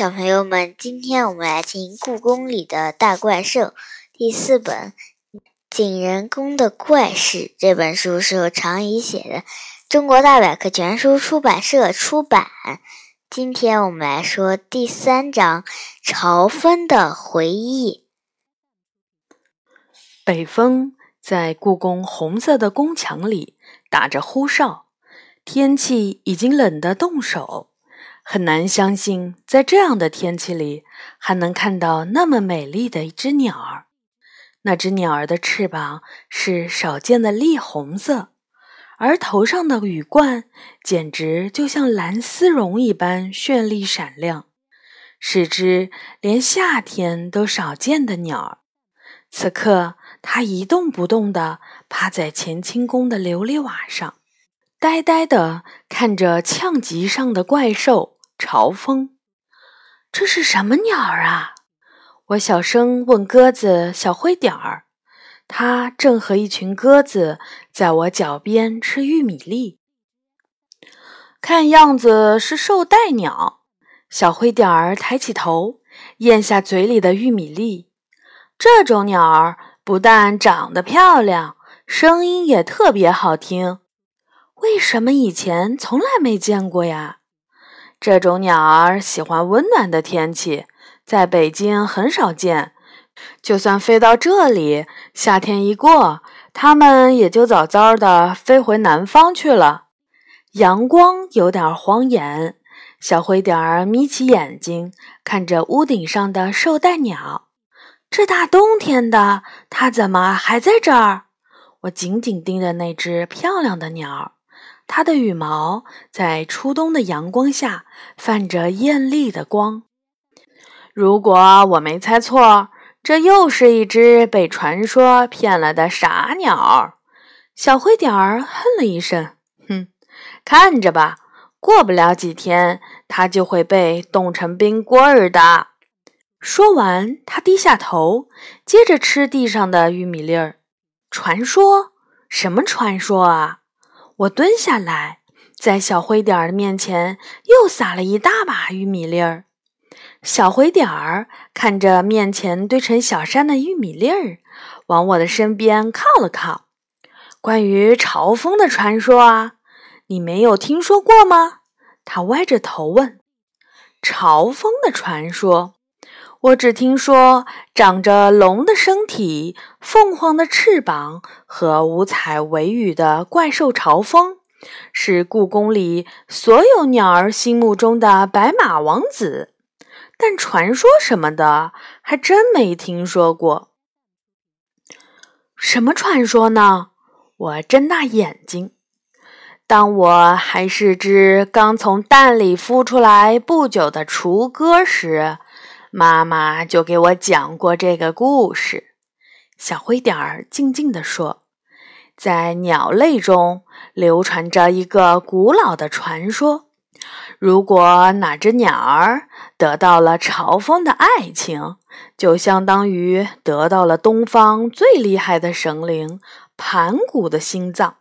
小朋友们，今天我们来听《故宫里的大怪兽》第四本《景仁宫的怪事》。这本书是由常怡写的，中国大百科全书出版社出版。今天我们来说第三章《朝风的回忆》。北风在故宫红色的宫墙里打着呼哨，天气已经冷得冻手。很难相信，在这样的天气里还能看到那么美丽的一只鸟儿。那只鸟儿的翅膀是少见的栗红色，而头上的羽冠简直就像蓝丝绒一般绚丽闪亮，是只连夏天都少见的鸟儿。此刻，它一动不动地趴在乾清宫的琉璃瓦上，呆呆地看着炝脊上的怪兽。朝风，这是什么鸟儿啊？我小声问鸽子小灰点儿，它正和一群鸽子在我脚边吃玉米粒。看样子是绶带鸟。小灰点儿抬起头，咽下嘴里的玉米粒。这种鸟儿不但长得漂亮，声音也特别好听。为什么以前从来没见过呀？这种鸟儿喜欢温暖的天气，在北京很少见。就算飞到这里，夏天一过，它们也就早早的飞回南方去了。阳光有点晃眼，小灰点儿眯起眼睛，看着屋顶上的绶带鸟。这大冬天的，它怎么还在这儿？我紧紧盯着那只漂亮的鸟儿。它的羽毛在初冬的阳光下泛着艳丽的光。如果我没猜错，这又是一只被传说骗了的傻鸟。小灰点儿哼了一声：“哼，看着吧，过不了几天，它就会被冻成冰棍儿的。”说完，他低下头，接着吃地上的玉米粒儿。传说？什么传说啊？我蹲下来，在小灰点儿的面前又撒了一大把玉米粒儿。小灰点儿看着面前堆成小山的玉米粒儿，往我的身边靠了靠。关于朝风的传说啊，你没有听说过吗？他歪着头问。朝风的传说。我只听说长着龙的身体、凤凰的翅膀和五彩尾羽的怪兽朝风，是故宫里所有鸟儿心目中的白马王子。但传说什么的，还真没听说过。什么传说呢？我睁大眼睛。当我还是只刚从蛋里孵出来不久的雏鸽时。妈妈就给我讲过这个故事。小灰点儿静静地说：“在鸟类中流传着一个古老的传说：如果哪只鸟儿得到了朝风的爱情，就相当于得到了东方最厉害的神灵盘古的心脏，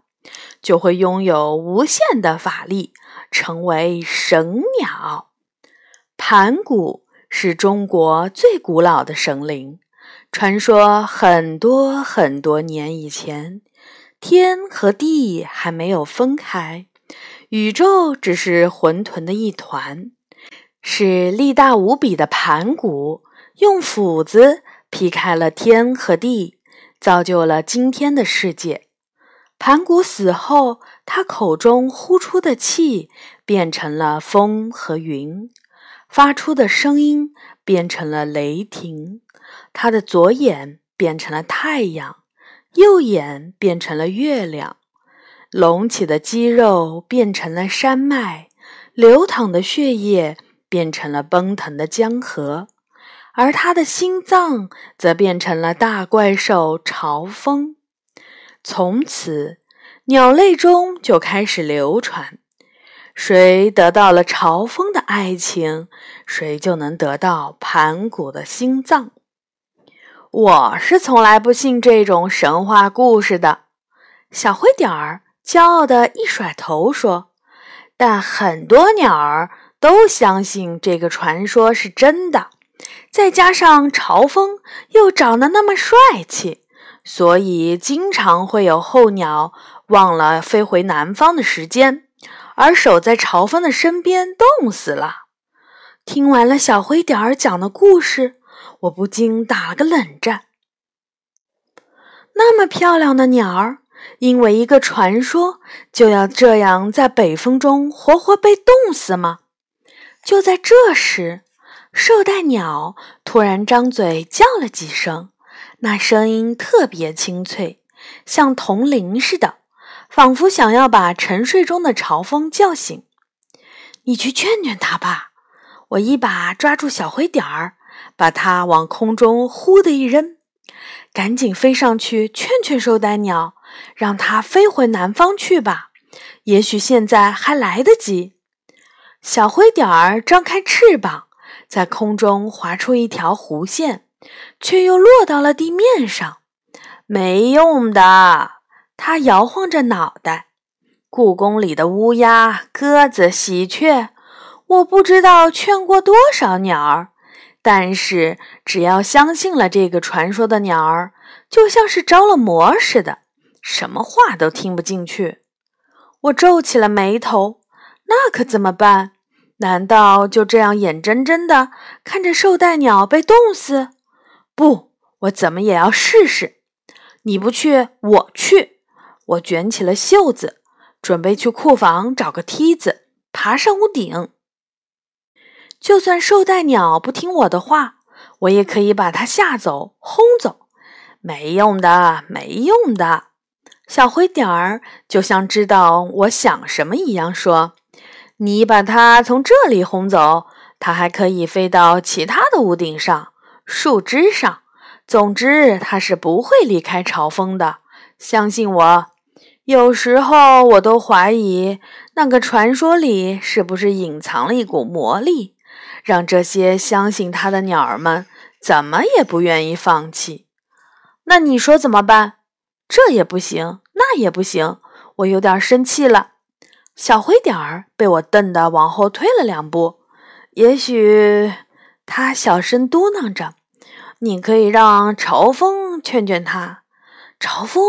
就会拥有无限的法力，成为神鸟。盘古。”是中国最古老的神灵。传说很多很多年以前，天和地还没有分开，宇宙只是混沌的一团。是力大无比的盘古用斧子劈开了天和地，造就了今天的世界。盘古死后，他口中呼出的气变成了风和云。发出的声音变成了雷霆，他的左眼变成了太阳，右眼变成了月亮，隆起的肌肉变成了山脉，流淌的血液变成了奔腾的江河，而他的心脏则变成了大怪兽朝风。从此，鸟类中就开始流传。谁得到了朝风的爱情，谁就能得到盘古的心脏。我是从来不信这种神话故事的。小灰点儿骄傲地一甩头说：“但很多鸟儿都相信这个传说是真的。再加上朝风又长得那么帅气，所以经常会有候鸟忘了飞回南方的时间，而守在朝风的身边冻死了。听完了小灰点儿讲的故事，我不禁打了个冷战。那么漂亮的鸟儿，因为一个传说，就要这样在北风中活活被冻死吗？就在这时。绶带鸟突然张嘴叫了几声，那声音特别清脆，像铜铃似的，仿佛想要把沉睡中的朝风叫醒。你去劝劝他吧。我一把抓住小灰点儿，把它往空中呼的一扔，赶紧飞上去劝劝绶带鸟，让它飞回南方去吧。也许现在还来得及。小灰点儿张开翅膀。在空中划出一条弧线，却又落到了地面上。没用的，它摇晃着脑袋。故宫里的乌鸦、鸽子、喜鹊，我不知道劝过多少鸟儿，但是只要相信了这个传说的鸟儿，就像是着了魔似的，什么话都听不进去。我皱起了眉头，那可怎么办？难道就这样眼睁睁的看着绶带鸟被冻死？不，我怎么也要试试。你不去，我去。我卷起了袖子，准备去库房找个梯子爬上屋顶。就算绶带鸟不听我的话，我也可以把它吓走、轰走。没用的，没用的。小灰点儿就像知道我想什么一样说。你把它从这里轰走，它还可以飞到其他的屋顶上、树枝上。总之，它是不会离开朝风的。相信我，有时候我都怀疑那个传说里是不是隐藏了一股魔力，让这些相信它的鸟儿们怎么也不愿意放弃。那你说怎么办？这也不行，那也不行，我有点生气了。小灰点儿被我瞪得往后退了两步。也许他小声嘟囔着：“你可以让朝风劝劝他。”朝风，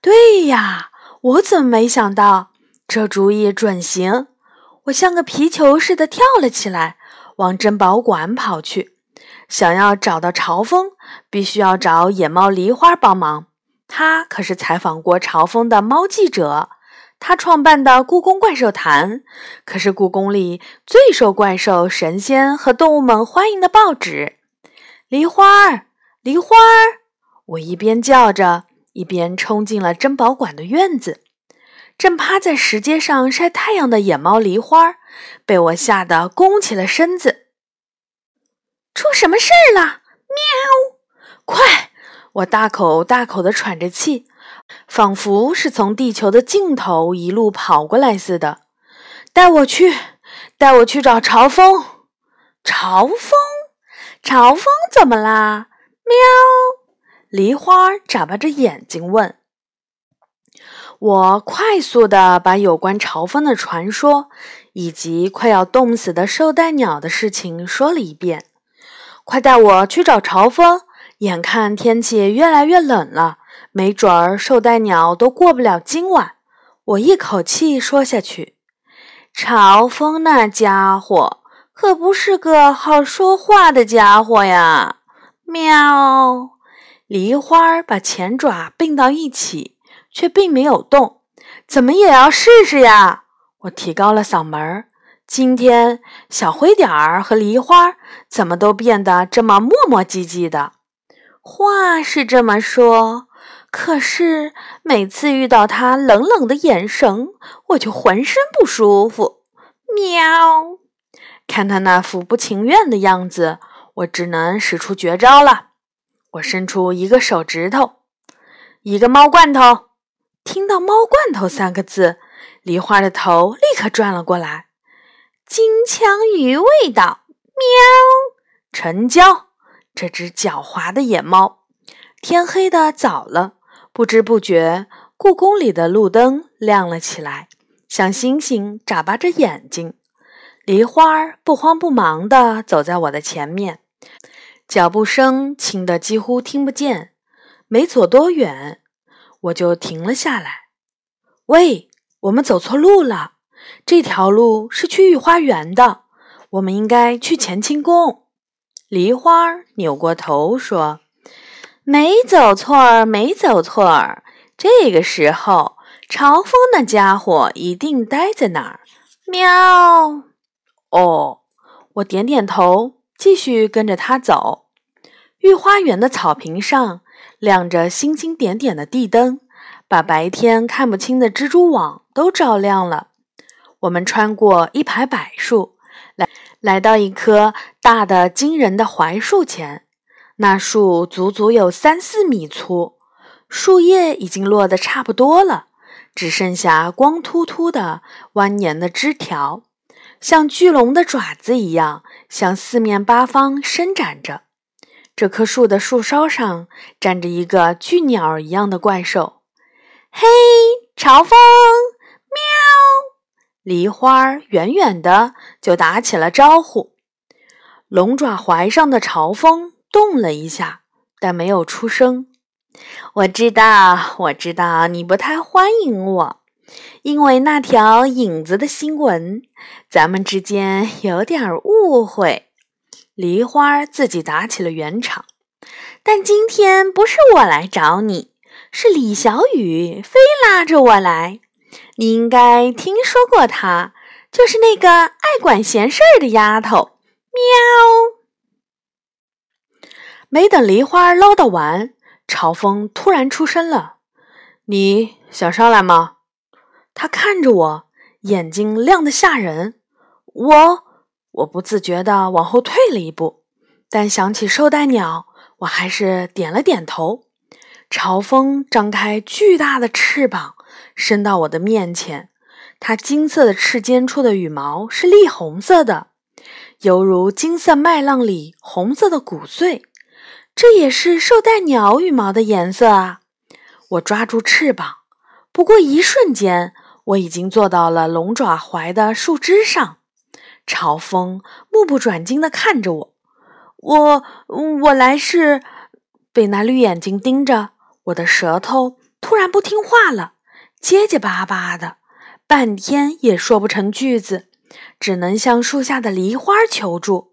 对呀，我怎么没想到？这主意准行！我像个皮球似的跳了起来，往珍宝馆跑去。想要找到朝风，必须要找野猫梨花帮忙。他可是采访过朝风的猫记者。他创办的故宫怪兽坛，可是故宫里最受怪兽、神仙和动物们欢迎的报纸。梨花儿，梨花儿！我一边叫着，一边冲进了珍宝馆的院子。正趴在石阶上晒太阳的野猫梨花，被我吓得弓起了身子。出什么事儿了？喵！快！我大口大口地喘着气。仿佛是从地球的尽头一路跑过来似的，带我去，带我去找朝风。朝风，朝风怎么啦？喵！梨花眨巴着眼睛问。我快速的把有关朝风的传说以及快要冻死的绶带鸟的事情说了一遍。快带我去找朝风！眼看天气越来越冷了。没准儿绶带鸟都过不了今晚。我一口气说下去。朝风那家伙可不是个好说话的家伙呀！喵！梨花把前爪并到一起，却并没有动。怎么也要试试呀！我提高了嗓门儿。今天小灰点儿和梨花怎么都变得这么磨磨唧唧的？话是这么说。可是每次遇到他冷冷的眼神，我就浑身不舒服。喵！看他那副不情愿的样子，我只能使出绝招了。我伸出一个手指头，一个猫罐头。听到“猫罐头”三个字，梨花的头立刻转了过来。金枪鱼味道，喵！成交。这只狡猾的野猫。天黑的早了。不知不觉，故宫里的路灯亮了起来，像星星眨巴着眼睛。梨花不慌不忙地走在我的前面，脚步声轻得几乎听不见。没走多远，我就停了下来。喂，我们走错路了，这条路是去御花园的，我们应该去乾清宫。梨花扭过头说：“没走错，没走错。这个时候，朝风那家伙一定待在那儿。”喵。哦，我点点头，继续跟着他走。御花园的草坪上亮着星星点点的地灯，把白天看不清的蜘蛛网都照亮了。我们穿过一排柏树，来来到一棵大的惊人的槐树前。那树足足有三四米粗，树叶已经落得差不多了，只剩下光秃秃的蜿蜒的枝条。像巨龙的爪子一样，向四面八方伸展着。这棵树的树梢上站着一个巨鸟一样的怪兽。嘿，朝风！喵！梨花远远的就打起了招呼。龙爪怀上的朝风动了一下，但没有出声。我知道，我知道，你不太欢迎我。因为那条影子的新闻，咱们之间有点误会。梨花自己打起了圆场，但今天不是我来找你，是李小雨非拉着我来。你应该听说过她，就是那个爱管闲事儿的丫头。喵！没等梨花唠叨完，朝风突然出声了：“你想上来吗？”他看着我，眼睛亮得吓人。我我不自觉地往后退了一步，但想起绶带鸟，我还是点了点头。朝风张开巨大的翅膀，伸到我的面前。它金色的翅尖处的羽毛是栗红色的，犹如金色麦浪里红色的谷穗。这也是绶带鸟羽毛的颜色啊！我抓住翅膀，不过一瞬间。我已经坐到了龙爪槐的树枝上，朝风目不转睛地看着我。我我来是被那绿眼睛盯着，我的舌头突然不听话了，结结巴巴的，半天也说不成句子，只能向树下的梨花求助。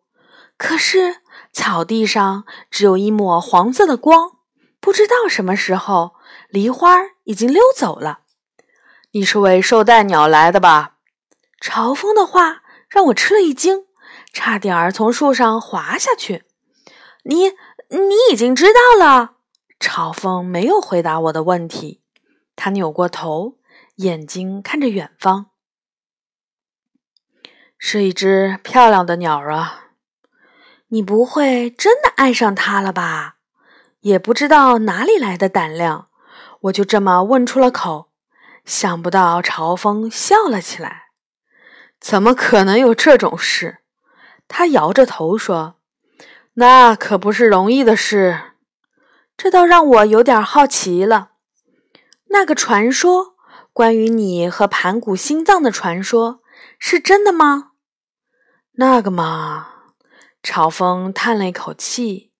可是草地上只有一抹黄色的光，不知道什么时候梨花已经溜走了。你是为绶带鸟来的吧？朝风的话让我吃了一惊，差点儿从树上滑下去。你你已经知道了？朝风没有回答我的问题，他扭过头，眼睛看着远方。是一只漂亮的鸟啊！你不会真的爱上它了吧？也不知道哪里来的胆量，我就这么问出了口。想不到朝风笑了起来，怎么可能有这种事？他摇着头说：“那可不是容易的事。”这倒让我有点好奇了。那个传说，关于你和盘古心脏的传说，是真的吗？那个嘛，朝风叹了一口气，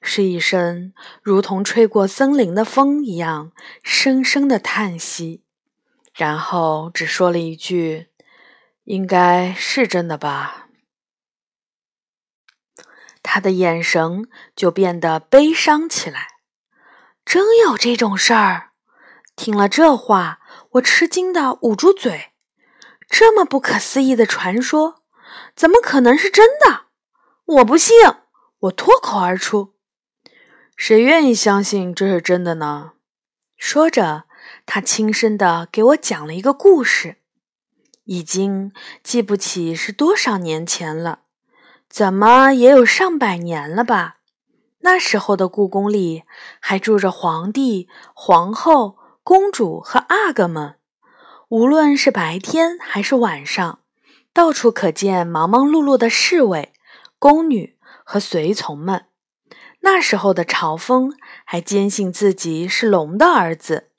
是一声如同吹过森林的风一样深深的叹息。然后只说了一句：“应该是真的吧。”他的眼神就变得悲伤起来。真有这种事儿？听了这话，我吃惊的捂住嘴。这么不可思议的传说，怎么可能是真的？我不信！我脱口而出。谁愿意相信这是真的呢？说着。他轻声的给我讲了一个故事，已经记不起是多少年前了，怎么也有上百年了吧？那时候的故宫里还住着皇帝、皇后、公主和阿哥们，无论是白天还是晚上，到处可见忙忙碌碌的侍卫、宫女和随从们。那时候的朝风还坚信自己是龙的儿子。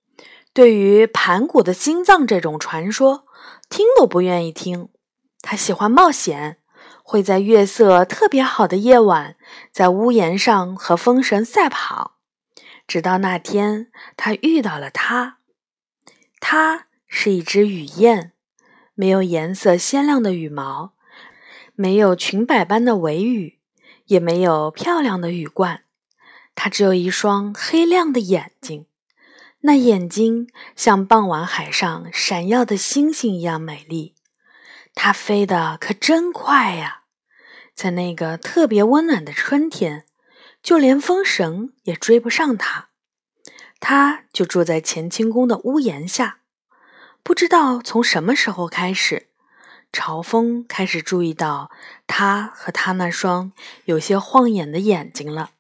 对于盘古的心脏这种传说，听都不愿意听。他喜欢冒险，会在月色特别好的夜晚，在屋檐上和风神赛跑。直到那天，他遇到了他。它是一只雨燕，没有颜色鲜亮的羽毛，没有裙摆般的尾羽，也没有漂亮的羽冠。它只有一双黑亮的眼睛，那眼睛像傍晚海上闪耀的星星一样美丽。它飞得可真快呀！在那个特别温暖的春天，就连风神也追不上它。它就住在乾清宫的屋檐下。不知道从什么时候开始，朝风开始注意到它和它那双有些晃眼的眼睛了。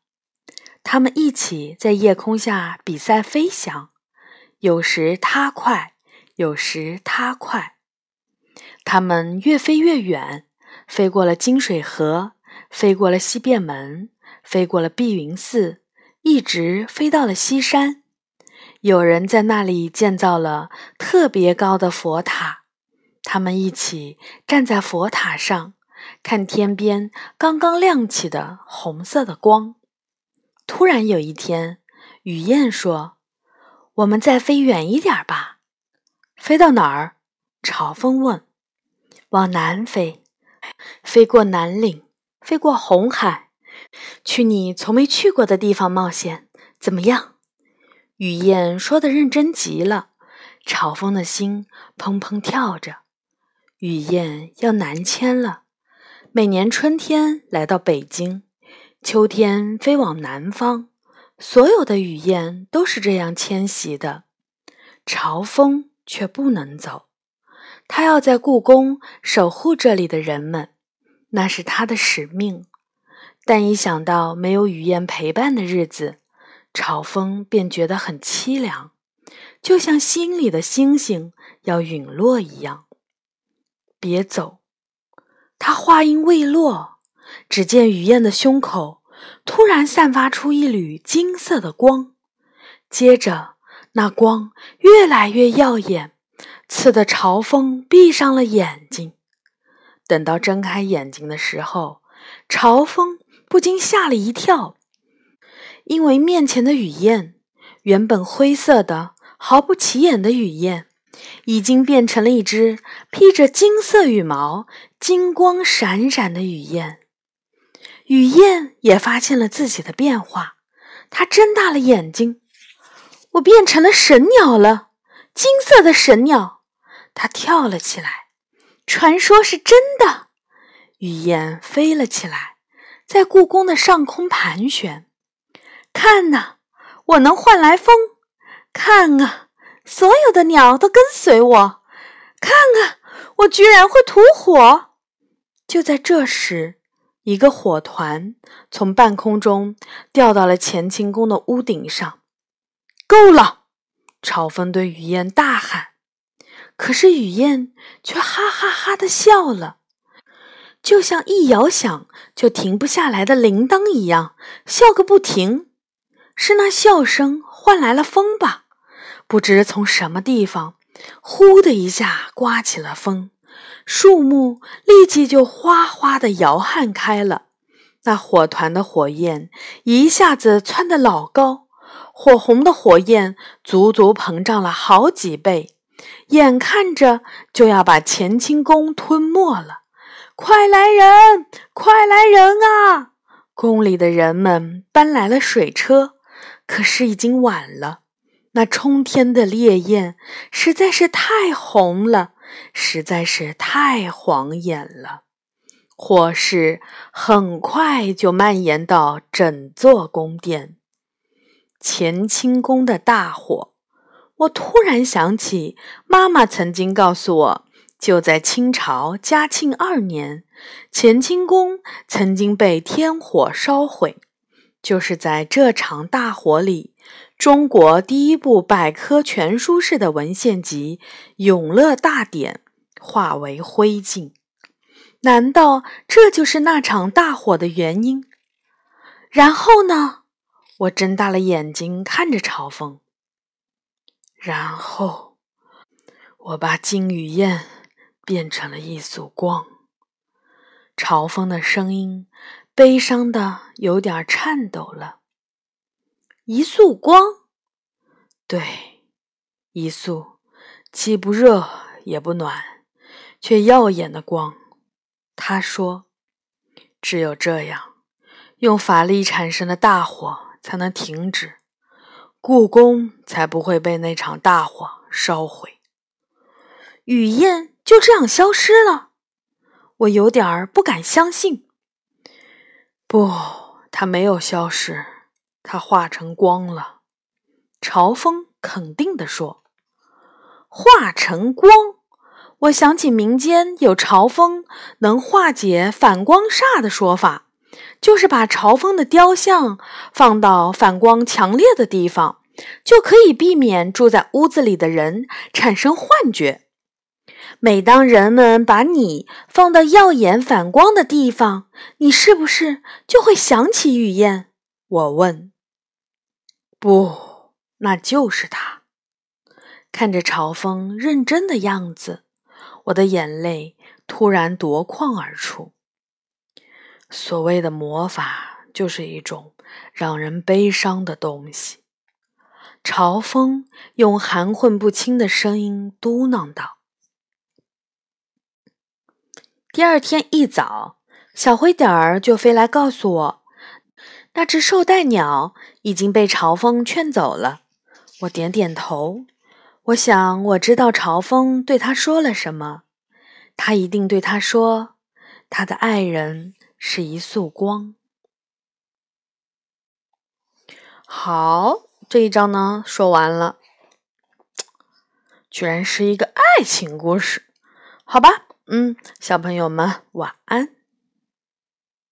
他们一起在夜空下比赛飞翔，有时它快，有时它快。他们越飞越远，飞过了金水河，飞过了西便门，飞过了碧云寺，一直飞到了西山。有人在那里建造了特别高的佛塔，他们一起站在佛塔上，看天边刚刚亮起的红色的光。突然有一天，雨燕说：“我们再飞远一点吧。”“飞到哪儿？”朝风问。往南飞，飞过南岭，飞过红海，去你从没去过的地方冒险，怎么样？雨燕说的认真极了，朝风的心砰砰跳着。雨燕要南迁了，每年春天来到北京，秋天飞往南方。所有的雨燕都是这样迁徙的，朝风却不能走。他要在故宫守护这里的人们，那是他的使命。但一想到没有雨燕陪伴的日子，朝风便觉得很凄凉，就像心里的星星要陨落一样。别走！他话音未落，只见雨燕的胸口突然散发出一缕金色的光，接着那光越来越耀眼。刺得朝风闭上了眼睛。等到睁开眼睛的时候，朝风不禁吓了一跳，因为面前的雨燕，原本灰色的、毫不起眼的雨燕，已经变成了一只披着金色羽毛、金光闪闪的雨燕。雨燕也发现了自己的变化，它睁大了眼睛：“我变成了神鸟了，金色的神鸟。”它跳了起来，传说是真的。雨燕飞了起来，在故宫的上空盘旋。看呐，我能换来风！看啊，所有的鸟都跟随我！看啊，我居然会吐火！就在这时，一个火团从半空中掉到了乾清宫的屋顶上。够了！朝风对雨燕大喊。可是雨燕却哈哈哈的笑了，就像一摇响就停不下来的铃铛一样，笑个不停。是那笑声换来了风吧？不知从什么地方，呼的一下刮起了风，树木立即就哗哗的摇撼开了。那火团的火焰一下子窜得老高，火红的火焰足足膨胀了好几倍。眼看着就要把乾清宫吞没了，快来人，快来人啊！宫里的人们搬来了水车，可是已经晚了。那冲天的烈焰实在是太红了，实在是太晃眼了。火势很快就蔓延到整座宫殿，乾清宫的大火。我突然想起，妈妈曾经告诉我，就在清朝嘉庆二年，乾清宫曾经被天火烧毁。就是在这场大火里，中国第一部百科全书式的文献集《永乐大典》化为灰烬。难道这就是那场大火的原因？然后呢？我睁大了眼睛看着朝风。然后，我把金雨燕变成了一束光。嘲风的声音悲伤的有点颤抖了。一束光，对，一束既不热也不暖，却耀眼的光。他说：“只有这样，用法力产生的大火才能停止，故宫才不会被那场大火烧毁。”雨燕就这样消失了，我有点儿不敢相信。不，它没有消失。它化成光了，朝风肯定地说：“化成光。”我想起民间有朝风能化解反光煞的说法，就是把朝风的雕像放到反光强烈的地方，就可以避免住在屋子里的人产生幻觉。每当人们把你放到耀眼反光的地方，你是不是就会想起雨燕？我问。不，那就是他。看着朝风认真的样子，我的眼泪突然夺眶而出。所谓的魔法，就是一种让人悲伤的东西。朝风用含混不清的声音嘟囔道：“第二天一早，小灰点儿就飞来告诉我。”那只绶带鸟已经被朝风劝走了。我点点头，我想我知道朝风对他说了什么。他一定对他说，他的爱人是一束光。好，这一章呢说完了，居然是一个爱情故事。好吧，嗯，小朋友们晚安。